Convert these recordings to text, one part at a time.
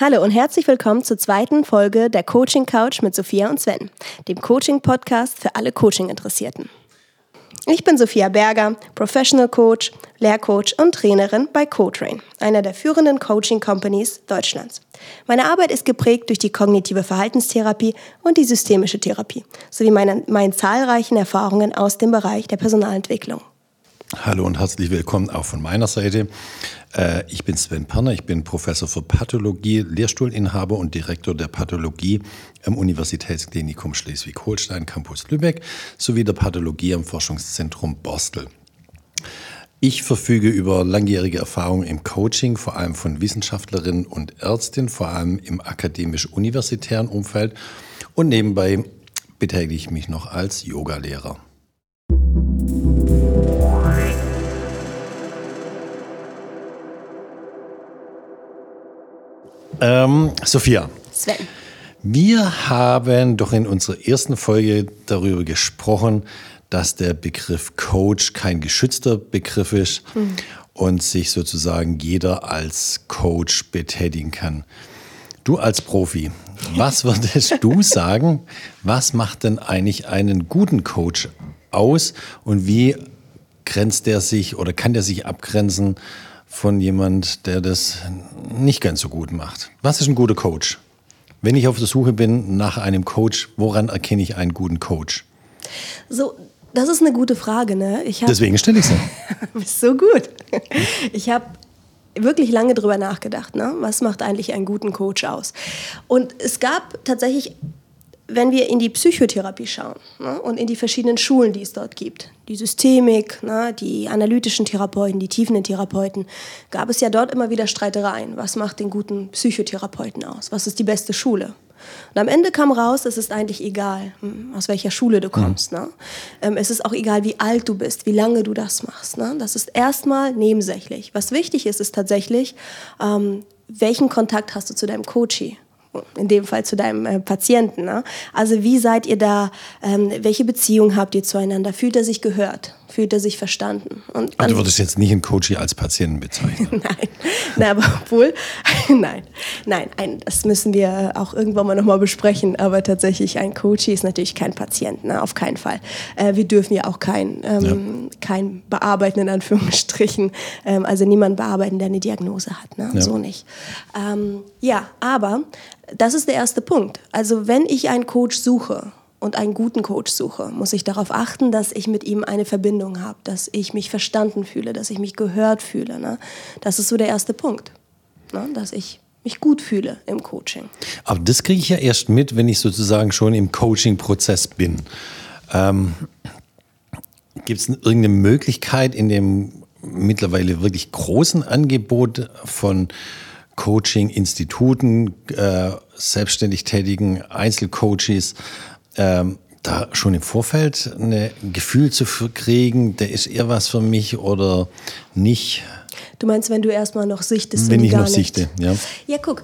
Hallo und herzlich willkommen zur zweiten Folge der Coaching Couch mit Sophia und Sven, dem Coaching-Podcast für alle Coaching-Interessierten. Ich bin Sophia Berger, Professional Coach, Lehrcoach und Trainerin bei CoTrain, einer der führenden Coaching Companies Deutschlands. Meine Arbeit ist geprägt durch die kognitive Verhaltenstherapie und die systemische Therapie sowie meine, meinen zahlreichen Erfahrungen aus dem Bereich der Personalentwicklung. Hallo und herzlich willkommen auch von meiner Seite. Äh, ich bin Sven Perner, ich bin Professor für Pathologie, Lehrstuhlinhaber und Direktor der Pathologie am Universitätsklinikum Schleswig-Holstein, Campus Lübeck, sowie der Pathologie am Forschungszentrum Borstel. Ich verfüge über langjährige Erfahrung im Coaching, vor allem von Wissenschaftlerinnen und Ärztinnen, vor allem im akademisch-universitären Umfeld und nebenbei betätige ich mich noch als Yogalehrer. Ähm, Sophia. Sven. Wir haben doch in unserer ersten Folge darüber gesprochen, dass der Begriff Coach kein geschützter Begriff ist mhm. und sich sozusagen jeder als Coach betätigen kann. Du als Profi, was würdest du sagen, was macht denn eigentlich einen guten Coach aus und wie grenzt der sich oder kann der sich abgrenzen von jemand, der das nicht ganz so gut macht. Was ist ein guter Coach? Wenn ich auf der Suche bin nach einem Coach, woran erkenne ich einen guten Coach? So, das ist eine gute Frage, ne? Deswegen stelle ich sie. Bist so gut. Ich habe wirklich lange drüber nachgedacht, ne? Was macht eigentlich einen guten Coach aus? Und es gab tatsächlich wenn wir in die Psychotherapie schauen ne, und in die verschiedenen Schulen, die es dort gibt, die Systemik, ne, die analytischen Therapeuten, die tiefenden Therapeuten, gab es ja dort immer wieder Streitereien. Was macht den guten Psychotherapeuten aus? Was ist die beste Schule? Und am Ende kam raus, es ist eigentlich egal, hm, aus welcher Schule du kommst. Mhm. Ne? Ähm, es ist auch egal, wie alt du bist, wie lange du das machst. Ne? Das ist erstmal nebensächlich. Was wichtig ist, ist tatsächlich, ähm, welchen Kontakt hast du zu deinem Coachie? In dem Fall zu deinem äh, Patienten. Ne? Also wie seid ihr da, ähm, welche Beziehung habt ihr zueinander? Fühlt er sich gehört? Fühlt er sich verstanden? Und also du würdest jetzt nicht einen Coach als Patienten bezeichnen? nein, nein, aber obwohl, nein, nein, ein, das müssen wir auch irgendwann mal nochmal besprechen, aber tatsächlich ein Coach ist natürlich kein Patient, ne? auf keinen Fall. Äh, wir dürfen ja auch kein, ähm, ja. kein bearbeiten, in Anführungsstrichen, ähm, also niemand bearbeiten, der eine Diagnose hat, ne? Ja. so nicht. Ähm, ja, aber das ist der erste Punkt. Also wenn ich einen Coach suche und einen guten Coach suche, muss ich darauf achten, dass ich mit ihm eine Verbindung habe, dass ich mich verstanden fühle, dass ich mich gehört fühle. Ne? Das ist so der erste Punkt, ne? dass ich mich gut fühle im Coaching. Aber das kriege ich ja erst mit, wenn ich sozusagen schon im Coaching-Prozess bin. Ähm, Gibt es irgendeine Möglichkeit in dem mittlerweile wirklich großen Angebot von Coaching-Instituten, äh, selbstständig tätigen Einzelcoaches, ähm, da schon im Vorfeld ein Gefühl zu kriegen, der ist eher was für mich oder nicht. Du meinst, wenn du erstmal noch sichtest? Wenn ich noch nicht. sichte, ja. Ja, guck,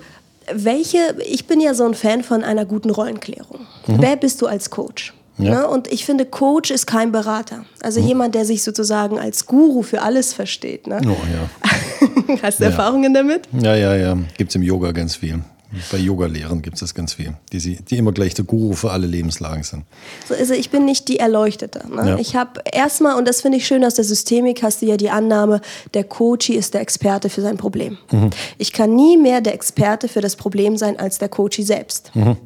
welche, ich bin ja so ein Fan von einer guten Rollenklärung. Mhm. Wer bist du als Coach? Ja. Ne? Und ich finde, Coach ist kein Berater. Also mhm. jemand, der sich sozusagen als Guru für alles versteht. Ne? Oh, ja. Hast du ja. Erfahrungen damit? Ja, ja, ja. Gibt es im Yoga ganz viel. Bei Yoga-Lehrern gibt es das ganz viel, die, die immer gleich der Guru für alle Lebenslagen sind. So, also ich bin nicht die Erleuchtete. Ne? Ja. Ich habe erstmal, und das finde ich schön aus der Systemik, hast du ja die Annahme, der Coach ist der Experte für sein Problem. Mhm. Ich kann nie mehr der Experte für das Problem sein als der Coach selbst. Mhm.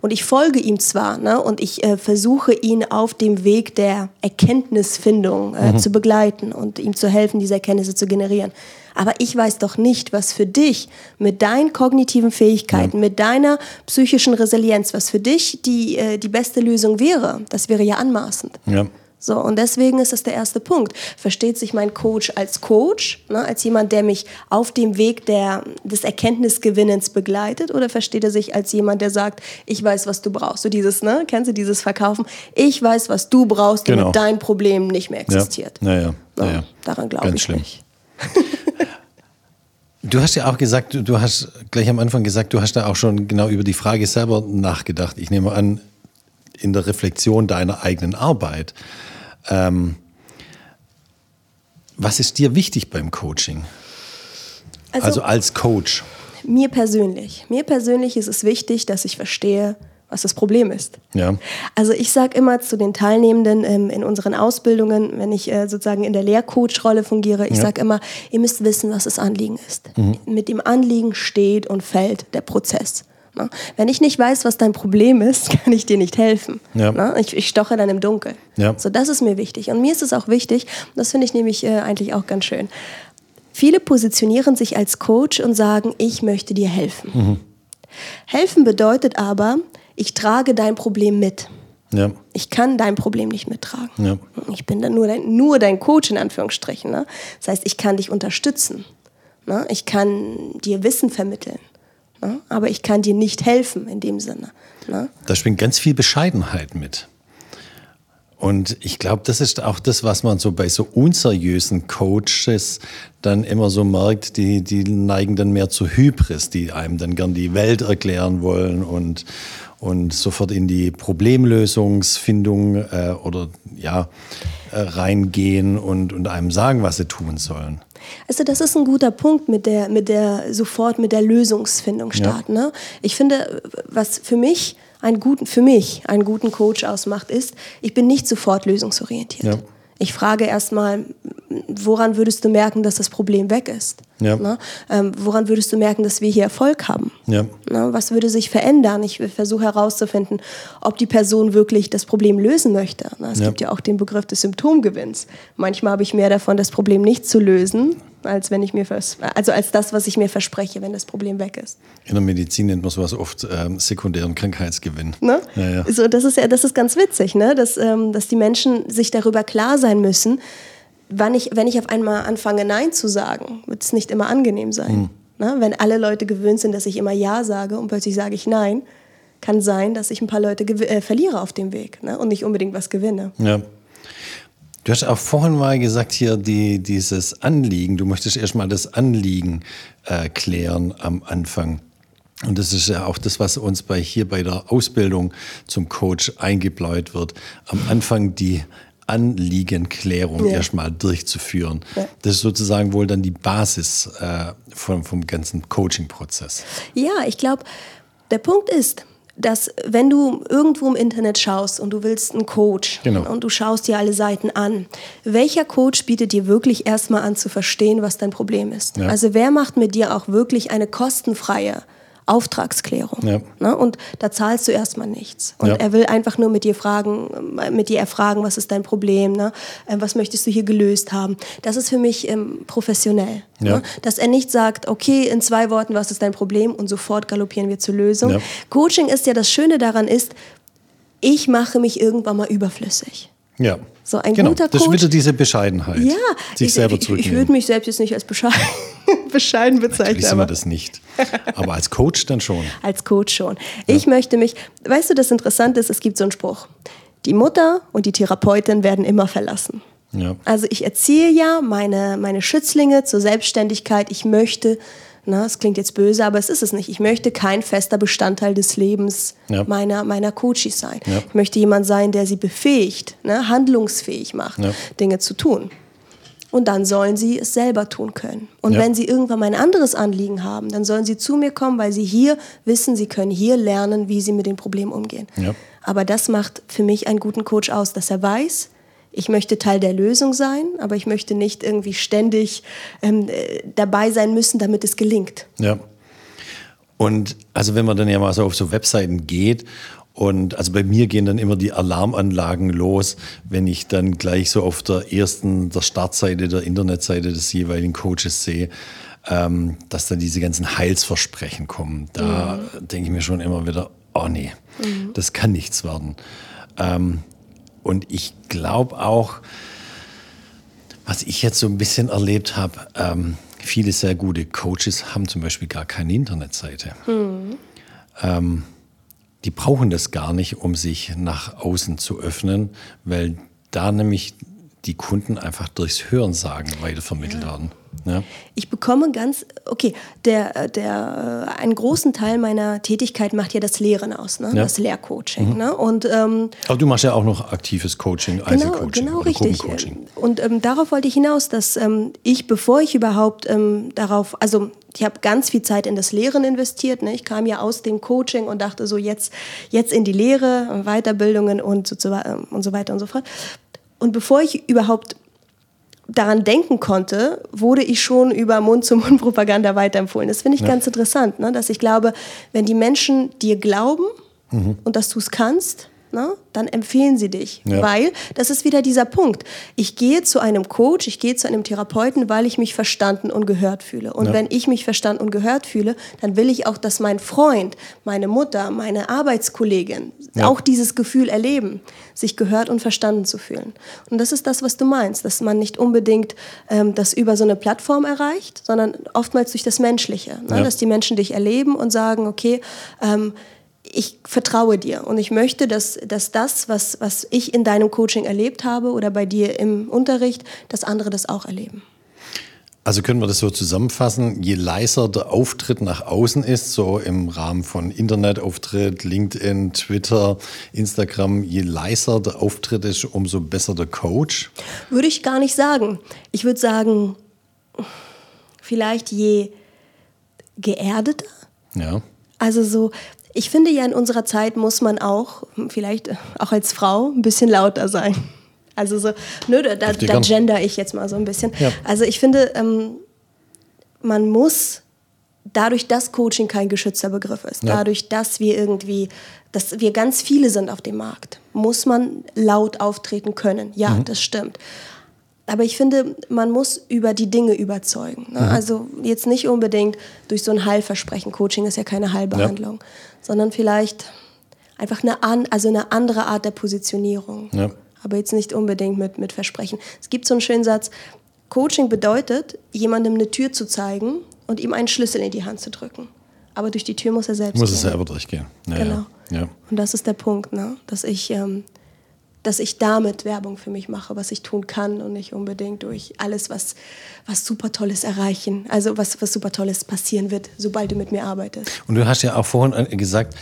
Und ich folge ihm zwar ne? und ich äh, versuche ihn auf dem Weg der Erkenntnisfindung äh, mhm. zu begleiten und ihm zu helfen, diese Erkenntnisse zu generieren. Aber ich weiß doch nicht, was für dich mit deinen kognitiven Fähigkeiten, ja. mit deiner psychischen Resilienz, was für dich die, äh, die beste Lösung wäre. Das wäre ja anmaßend. Ja. So, und deswegen ist das der erste Punkt. Versteht sich mein Coach als Coach, ne, als jemand, der mich auf dem Weg der, des Erkenntnisgewinnens begleitet, oder versteht er sich als jemand, der sagt, ich weiß, was du brauchst? So dieses, ne, kennst du dieses Verkaufen? Ich weiß, was du brauchst, damit genau. dein Problem nicht mehr existiert. Ja, ja, ja. So, ja. Daran glaube ich schlimm. nicht. Du hast ja auch gesagt, du hast gleich am Anfang gesagt, du hast da auch schon genau über die Frage selber nachgedacht. Ich nehme an, in der Reflexion deiner eigenen Arbeit. Ähm, was ist dir wichtig beim Coaching? Also, also als Coach? Mir persönlich, mir persönlich ist es wichtig, dass ich verstehe, was das Problem ist. Ja. Also ich sage immer zu den Teilnehmenden ähm, in unseren Ausbildungen, wenn ich äh, sozusagen in der Lehrcoach-Rolle fungiere, ich Ja. sage immer, ihr müsst wissen, was das Anliegen ist. Mit dem Anliegen steht und fällt der Prozess. Ne? Wenn ich nicht weiß, was dein Problem ist, kann ich dir nicht helfen. Ja. Ne? Ich, ich stoche dann im Dunkeln. Ja. So, das ist mir wichtig. Und mir ist es auch wichtig, das finde ich nämlich äh, eigentlich auch ganz schön. Viele positionieren sich als Coach und sagen, ich möchte dir helfen. Helfen bedeutet aber, ich trage dein Problem mit. Ja. Ich kann dein Problem nicht mittragen. Ja. Ich bin dann nur dein, nur dein Coach in Anführungsstrichen. Ne? Das heißt, ich kann dich unterstützen. Ne? Ich kann dir Wissen vermitteln. Ne? Aber ich kann dir nicht helfen in dem Sinne. Ne? Da schwingt ganz viel Bescheidenheit mit. Und ich glaube, das ist auch das, was man so bei so unseriösen Coaches dann immer so merkt, die, die neigen dann mehr zu Hybris, die einem dann gern die Welt erklären wollen und, und sofort in die Problemlösungsfindung äh, oder ja, äh, reingehen und, und einem sagen, was sie tun sollen. Also das ist ein guter Punkt mit der, mit der sofort mit der Lösungsfindung starten. Ne? Ich finde, was für mich einen guten, für mich einen guten Coach ausmacht, ist, ich bin nicht sofort lösungsorientiert. Ja. Ich frage erstmal, woran würdest du merken, dass das Problem weg ist? Ja. Ne? Ähm, woran würdest du merken, dass wir hier Erfolg haben? Ja. Ne? Was würde sich verändern? Ich versuche herauszufinden, ob die Person wirklich das Problem lösen möchte. Ne? Es Ja. gibt ja auch den Begriff des Symptomgewinns. Manchmal habe ich mehr davon, das Problem nicht zu lösen, als wenn ich mir vers also als das, was ich mir verspreche, wenn das Problem weg ist. In der Medizin nennt man sowas oft ähm, sekundären Krankheitsgewinn. Ne? Ja, ja. So, das ist ja, das ist ganz witzig, ne? dass, ähm, dass die Menschen sich darüber klar sein müssen, wann ich, wenn ich auf einmal anfange, Nein zu sagen, wird es nicht immer angenehm sein. Hm. Ne? Wenn alle Leute gewöhnt sind, dass ich immer Ja sage und plötzlich sage ich Nein, kann sein, dass ich ein paar Leute äh, verliere auf dem Weg ne? und nicht unbedingt was gewinne. Ja. Du hast auch vorhin mal gesagt, hier die, dieses Anliegen, du möchtest erstmal das Anliegen äh, klären am Anfang. Und das ist ja auch das, was uns bei, hier bei der Ausbildung zum Coach eingebläut wird. Am Anfang die Anliegenklärung Ja. erstmal durchzuführen. Ja. Das ist sozusagen wohl dann die Basis äh, vom, vom ganzen Coaching-Prozess. Ja, ich glaube, der Punkt ist, dass wenn du irgendwo im Internet schaust und du willst einen Coach Genau. und du schaust dir alle Seiten an, welcher Coach bietet dir wirklich erstmal an zu verstehen, was dein Problem ist? Ja. Also wer macht mit dir auch wirklich eine kostenfreie Auftragsklärung? Ja. Ne? Und da zahlst du erstmal nichts. Und Ja. er will einfach nur mit dir fragen, äh, mit dir erfragen, was ist dein Problem, ne? Äh, was möchtest du hier gelöst haben? Das ist für mich ähm, professionell. Ja. Ne? Dass er nicht sagt, okay, in zwei Worten, was ist dein Problem und sofort galoppieren wir zur Lösung. Coaching ist ja das Schöne daran ist, ich mache mich irgendwann mal überflüssig. Ja. So ein genau. guter Das ist Coach- wieder diese Bescheidenheit. Ja, Sich ich, selber ich, ich zurücknehmen. würde mich selbst jetzt nicht als bescheiden, bescheiden Natürlich bezeichnen, sind wir das nicht. Aber als Coach dann schon. als Coach schon. Ich möchte mich, weißt du, das Interessante ist, es gibt so einen Spruch. Die Mutter und die Therapeutin werden immer verlassen. Ja. Also ich erziehe ja meine, meine Schützlinge zur Selbstständigkeit. Ich möchte, na, es klingt jetzt böse, aber es ist es nicht. Ich möchte kein fester Bestandteil des Lebens Ja. meiner, meiner Coaches sein. Ja. Ich möchte jemand sein, der sie befähigt, ne, handlungsfähig macht, Ja. Dinge zu tun. Und dann sollen sie es selber tun können. Und wenn sie irgendwann mal ein anderes Anliegen haben, dann sollen sie zu mir kommen, weil sie hier wissen, sie können hier lernen, wie sie mit den Problemen umgehen. Aber das macht für mich einen guten Coach aus, dass er weiß, ich möchte Teil der Lösung sein, aber ich möchte nicht irgendwie ständig ähm, äh, dabei sein müssen, damit es gelingt. Ja. Und also wenn man dann ja mal so auf so Webseiten geht und also bei mir gehen dann immer die Alarmanlagen los, wenn ich dann gleich so auf der ersten, der Startseite der Internetseite des jeweiligen Coaches sehe, ähm, dass dann diese ganzen Heilsversprechen kommen. Da denke ich mir schon immer wieder, oh nee, das kann nichts werden. Ähm, und ich glaube auch, was ich jetzt so ein bisschen erlebt habe, ähm, viele sehr gute Coaches haben zum Beispiel gar keine Internetseite. Ähm, die brauchen das gar nicht, um sich nach außen zu öffnen, weil da nämlich die Kunden einfach durchs Hörensagen weitervermittelt werden. Ja? Ich bekomme ganz, okay, der, der, äh, einen großen Teil meiner Tätigkeit macht ja das Lehren aus, ne? Ja. das Lehrcoaching. Ne? Und ähm, Aber du machst ja auch noch aktives Coaching, Genau, Einzelcoaching genau oder richtig. Gruppencoaching. Und ähm, darauf wollte ich hinaus, dass ähm, ich, bevor ich überhaupt ähm, darauf, also ich habe ganz viel Zeit in das Lehren investiert. Ne? Ich kam ja aus dem Coaching und dachte so jetzt, jetzt in die Lehre, Weiterbildungen und so, und so weiter und so fort. Und bevor ich überhaupt daran denken konnte, wurde ich schon über Mund-zu-Mund-Propaganda weiterempfohlen. Das finde ich ja. ganz interessant, ne? dass ich glaube, wenn die Menschen dir glauben mhm. und dass du es kannst, ne, dann empfehlen sie dich. Ja. Weil, das ist wieder dieser Punkt. Ich gehe zu einem Coach, ich gehe zu einem Therapeuten, weil ich mich verstanden und gehört fühle. Und ja. wenn ich mich verstanden und gehört fühle, dann will ich auch, dass mein Freund, meine Mutter, meine Arbeitskollegin ja. auch dieses Gefühl erleben, sich gehört und verstanden zu fühlen. Und das ist das, was du meinst, dass man nicht unbedingt ähm, das über so eine Plattform erreicht, sondern oftmals durch das Menschliche. Ne? Dass die Menschen dich erleben und sagen, okay, ähm, ich vertraue dir und ich möchte, dass, dass das, was, was ich in deinem Coaching erlebt habe oder bei dir im Unterricht, dass andere das auch erleben. Also können wir das so zusammenfassen, je leiser der Auftritt nach außen ist, so im Rahmen von Internetauftritt, LinkedIn, Twitter, Instagram, je leiser der Auftritt ist, umso besser der Coach? Würde ich gar nicht sagen. Ich würde sagen, vielleicht je geerdeter. Ja. Also so, ich finde ja, in unserer Zeit muss man auch, vielleicht auch als Frau, ein bisschen lauter sein. Also so, nö, da, da, da gender ich jetzt mal so ein bisschen. Ja. Also ich finde, ähm, man muss dadurch, dass Coaching kein geschützter Begriff ist, ja. dadurch, dass wir irgendwie, dass wir ganz viele sind auf dem Markt, muss man laut auftreten können. Ja, mhm. das stimmt. Aber ich finde, man muss über die Dinge überzeugen. Ne? Mhm. Also jetzt nicht unbedingt durch so ein Heilversprechen. Coaching ist ja keine Heilbehandlung, ja. sondern vielleicht einfach eine, an, also eine andere Art der Positionierung. Ja. Aber jetzt nicht unbedingt mit, mit Versprechen. Es gibt so einen schönen Satz, Coaching bedeutet, jemandem eine Tür zu zeigen und ihm einen Schlüssel in die Hand zu drücken. Aber durch die Tür muss er selbst muss gehen. Muss er selber durchgehen. Ja, genau. Ja. Und das ist der Punkt, ne? dass ich ähm, dass ich damit Werbung für mich mache, was ich tun kann und nicht unbedingt durch alles, was, was super Tolles erreichen, also was, was super Tolles passieren wird, sobald du mit mir arbeitest. Und du hast ja auch vorhin gesagt,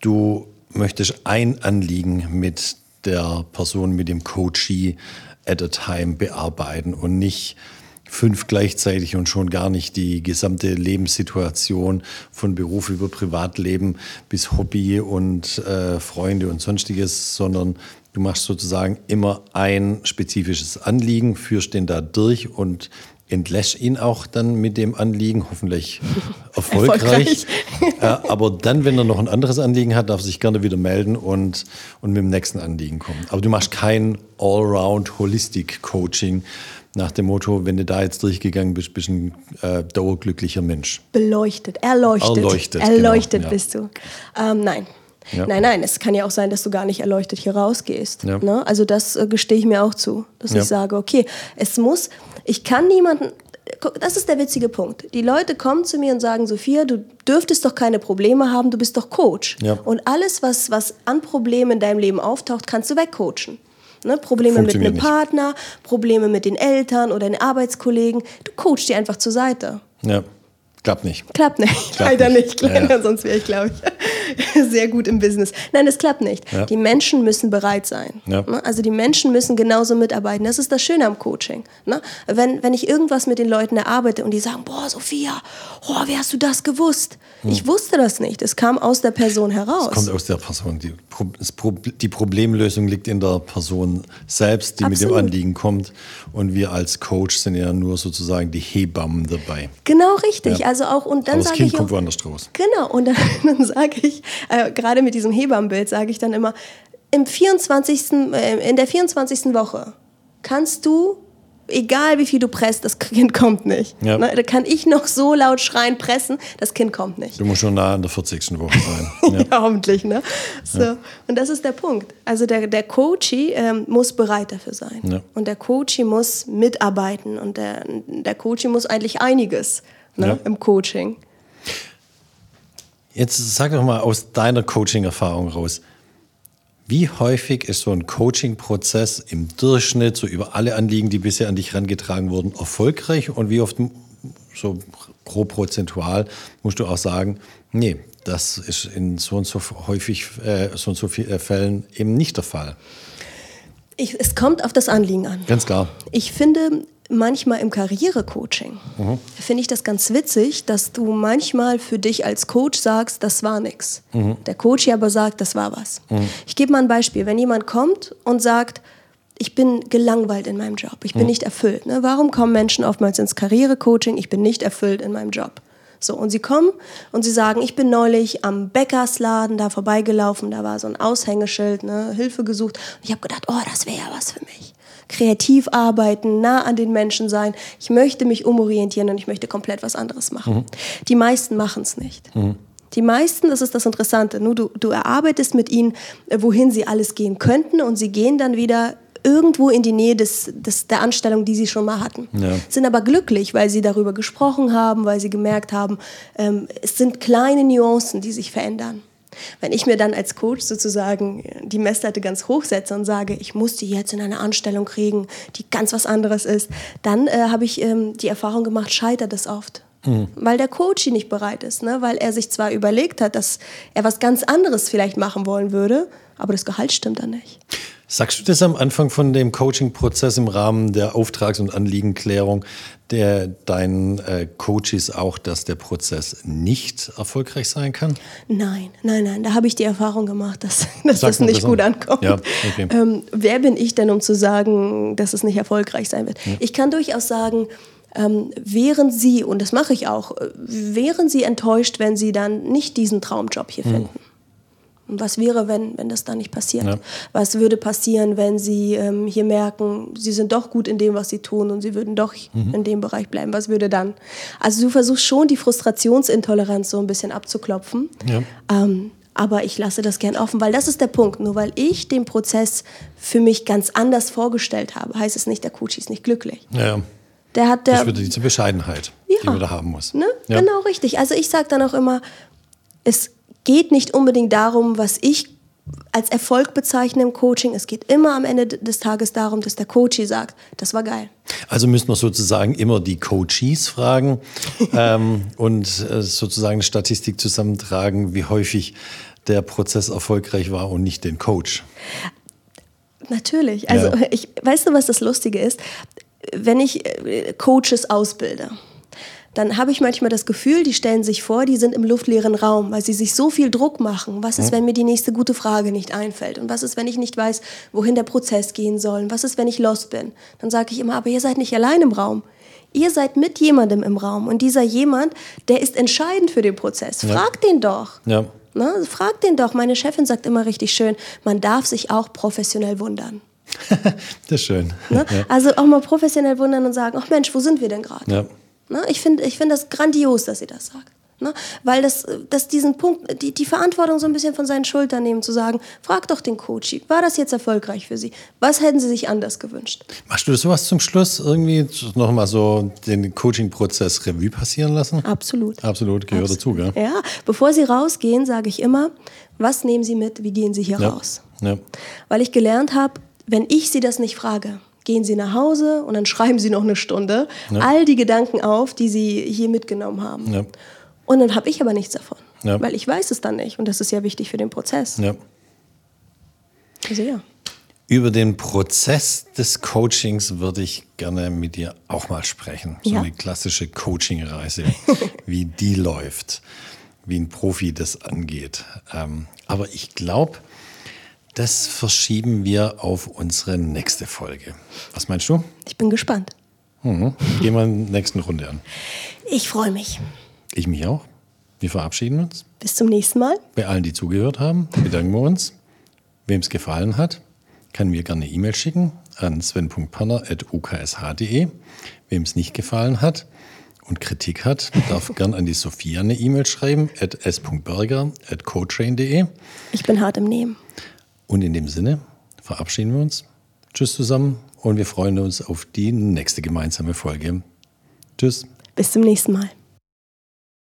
du möchtest ein Anliegen mit der Person, mit dem Coachee at a time bearbeiten und nicht fünf gleichzeitig und schon gar nicht die gesamte Lebenssituation von Beruf über Privatleben bis Hobby und äh, Freunde und sonstiges, sondern Du machst sozusagen immer ein spezifisches Anliegen, führst den da durch und entlässt ihn auch dann mit dem Anliegen, hoffentlich erfolgreich. erfolgreich. äh, aber dann, wenn er noch ein anderes Anliegen hat, darf er sich gerne wieder melden und, und mit dem nächsten Anliegen kommen. Aber du machst kein Allround Holistic Coaching nach dem Motto, wenn du da jetzt durchgegangen bist, bist du ein äh, dauerglücklicher Mensch. Beleuchtet, erleuchtet. Erleuchtet, erleuchtet genau, bist du. Ähm, nein, ja. Nein, nein, es kann ja auch sein, dass du gar nicht erleuchtet hier rausgehst. Ja. Ne? Also das äh, gestehe ich mir auch zu, dass ich sage, okay, es muss, ich kann niemanden, das ist der witzige Punkt. Die Leute kommen zu mir und sagen, Sophia, du dürftest doch keine Probleme haben, du bist doch Coach. Und alles, was, was an Problemen in deinem Leben auftaucht, kannst du wegcoachen. Ne? Probleme mit einem Partner, Probleme mit den Eltern oder den Arbeitskollegen. Du coachst die einfach zur Seite. Ja. Klappt nicht. Klappt nicht. Klappt Leider nicht. nicht. Ja, ja. Sonst wäre ich, glaube ich, sehr gut im Business. Nein, es klappt nicht. Ja. Die Menschen müssen bereit sein. Ne? Also die Menschen müssen genauso mitarbeiten. Das ist das Schöne am Coaching. Ne? Wenn, wenn ich irgendwas mit den Leuten erarbeite und die sagen, boah, Sophia, oh, wie hast du das gewusst? Hm. Ich wusste das nicht. Es kam aus der Person heraus. Es kommt aus der Person. Die, die Problemlösung liegt in der Person selbst, die Absolut. mit dem Anliegen kommt. Und wir als Coach sind ja nur sozusagen die Hebammen dabei. Genau richtig. Also auch, und dann Aber das Kind kommt woanders raus. Genau, und dann, dann sage ich, äh, gerade mit diesem Hebammenbild sage ich dann immer, im 24., äh, in der 24. Woche kannst du egal wie viel du presst, das Kind kommt nicht. Ja. Ne, da kann ich noch so laut schreien, pressen, das Kind kommt nicht. Du musst schon nah an der 40. Woche sein. ja. ja, hoffentlich. Ne? So. Ja. Und das ist der Punkt. Also der, der Coachie ähm, muss bereit dafür sein. Und der Coachie muss mitarbeiten. Und der, der Coachie muss eigentlich einiges ne, im Coaching. Jetzt sag doch mal aus deiner Coaching-Erfahrung raus. Wie häufig ist so ein Coaching-Prozess im Durchschnitt, so über alle Anliegen, die bisher an dich herangetragen wurden, erfolgreich? Und wie oft, so pro prozentual, musst du auch sagen, nee, das ist in so und so häufig, äh, so und so vielen Fällen eben nicht der Fall? Ich, es kommt auf das Anliegen an. Ganz klar. Ich finde, manchmal im Karrierecoaching mhm. finde ich das ganz witzig, dass du manchmal für dich als Coach sagst, das war nichts. Mhm. Der Coach aber sagt, das war was. Mhm. Ich gebe mal ein Beispiel. Wenn jemand kommt und sagt, ich bin gelangweilt in meinem Job, ich bin nicht erfüllt. Ne? Warum kommen Menschen oftmals ins Karrierecoaching? Ich bin nicht erfüllt in meinem Job. So, und sie kommen und sie sagen, ich bin neulich am Bäckersladen da vorbeigelaufen, da war so ein Aushängeschild, ne, Hilfe gesucht. Und ich habe gedacht, oh, das wäre ja was für mich. Kreativ arbeiten, nah an den Menschen sein. Ich möchte mich umorientieren und ich möchte komplett was anderes machen. Mhm. Die meisten machen es nicht. Mhm. Die meisten, das ist das Interessante, nur du, du erarbeitest mit ihnen, wohin sie alles gehen könnten und sie gehen dann wieder irgendwo in die Nähe des, des, der Anstellung, die sie schon mal hatten. Ja. Sind aber glücklich, weil sie darüber gesprochen haben, weil sie gemerkt haben, ähm, es sind kleine Nuancen, die sich verändern. Wenn ich mir dann als Coach sozusagen die Messlatte ganz hoch setze und sage, ich muss die jetzt in eine Anstellung kriegen, die ganz was anderes ist, dann äh, habe ich ähm, die Erfahrung gemacht, scheitert es oft. Mhm. Weil der Coach nicht bereit ist, ne? weil er sich zwar überlegt hat, dass er was ganz anderes vielleicht machen wollen würde, aber das Gehalt stimmt dann nicht. Sagst du das am Anfang von dem Coaching-Prozess im Rahmen der Auftrags- und Anliegenklärung der deinen äh, Coaches auch, dass der Prozess nicht erfolgreich sein kann? Nein, nein, nein. Da habe ich die Erfahrung gemacht, dass, dass das nicht das gut ankommt. Ja, okay. ähm, wer bin ich denn, um zu sagen, dass es nicht erfolgreich sein wird? Ja. Ich kann durchaus sagen, ähm, wären Sie, und das mache ich auch, äh, wären Sie enttäuscht, wenn Sie dann nicht diesen Traumjob hier mhm. finden? Und was wäre, wenn, wenn das dann nicht passiert? Ja. Was würde passieren, wenn sie ähm, hier merken, sie sind doch gut in dem, was sie tun und sie würden doch mhm. in dem Bereich bleiben? Was würde dann? Also du versuchst schon, die Frustrationsintoleranz so ein bisschen abzuklopfen. Ja. Ähm, aber ich lasse das gern offen, weil das ist der Punkt. Nur weil ich den Prozess für mich ganz anders vorgestellt habe, heißt es nicht, der Coach ist nicht glücklich. Ja. Der hat der, das würde diese Bescheidenheit, ja. die man da haben muss. Ne? Ja. Genau, richtig. Also ich sage dann auch immer, es geht nicht unbedingt darum, was ich als Erfolg bezeichne im Coaching. Es geht immer am Ende des Tages darum, dass der Coachie sagt, das war geil. Also müssen wir sozusagen immer die Coaches fragen ähm, und äh, sozusagen eine Statistik zusammentragen, wie häufig der Prozess erfolgreich war und nicht den Coach. Natürlich. Also ja. ich, weißt du, was das Lustige ist? Wenn ich äh, Coaches ausbilde, dann habe ich manchmal das Gefühl, die stellen sich vor, die sind im luftleeren Raum, weil sie sich so viel Druck machen. Was ist, wenn mir die nächste gute Frage nicht einfällt? Und was ist, wenn ich nicht weiß, wohin der Prozess gehen soll? Und was ist, wenn ich lost bin? Dann sage ich immer, aber ihr seid nicht allein im Raum. Ihr seid mit jemandem im Raum. Und dieser jemand, der ist entscheidend für den Prozess. Fragt ja. den doch. Ja. Na, frag den doch. Meine Chefin sagt immer richtig schön, man darf sich auch professionell wundern. das ist schön. Ne? Ja. Also auch mal professionell wundern und sagen, ach Mensch, wo sind wir denn gerade? Ja. Ne? Ich finde ich find das grandios, dass sie das sagt. Ne? Weil das, das diesen Punkt, die, die Verantwortung so ein bisschen von seinen Schultern nehmen, zu sagen, frag doch den Coach, war das jetzt erfolgreich für Sie? Was hätten Sie sich anders gewünscht? Machst du sowas zum Schluss irgendwie nochmal so den Coaching-Prozess Revue passieren lassen? Absolut. Absolut, gehört Absolut. dazu, gell? Ja, bevor Sie rausgehen, sage ich immer, was nehmen Sie mit, wie gehen Sie hier ja. raus? Ja. Weil ich gelernt habe, wenn ich Sie das nicht frage, gehen Sie nach Hause und dann schreiben Sie noch eine Stunde ja. all die Gedanken auf, die Sie hier mitgenommen haben. Ja. Und dann habe ich aber nichts davon, ja. weil ich weiß es dann nicht und das ist ja wichtig für den Prozess. Also ja. Über den Prozess des Coachings würde ich gerne mit dir auch mal sprechen. So eine klassische Coaching-Reise, wie die läuft, wie ein Profi das angeht. Ähm, aber ich glaube, das verschieben wir auf unsere nächste Folge. Was meinst du? Ich bin gespannt. Mhm. Gehen wir in der nächsten Runde an. Ich freue mich. Ich mich auch. Wir verabschieden uns. Bis zum nächsten Mal. Bei allen, die zugehört haben, bedanken wir uns. Wem es gefallen hat, kann mir gerne eine E-Mail schicken an sven.panner.uksh.de. Wem es nicht gefallen hat und Kritik hat, darf gern an die Sophia eine E-Mail schreiben at s.berger.cotrain.de. Ich bin hart im Nehmen. Und in dem Sinne verabschieden wir uns. Tschüss zusammen und wir freuen uns auf die nächste gemeinsame Folge. Tschüss. Bis zum nächsten Mal.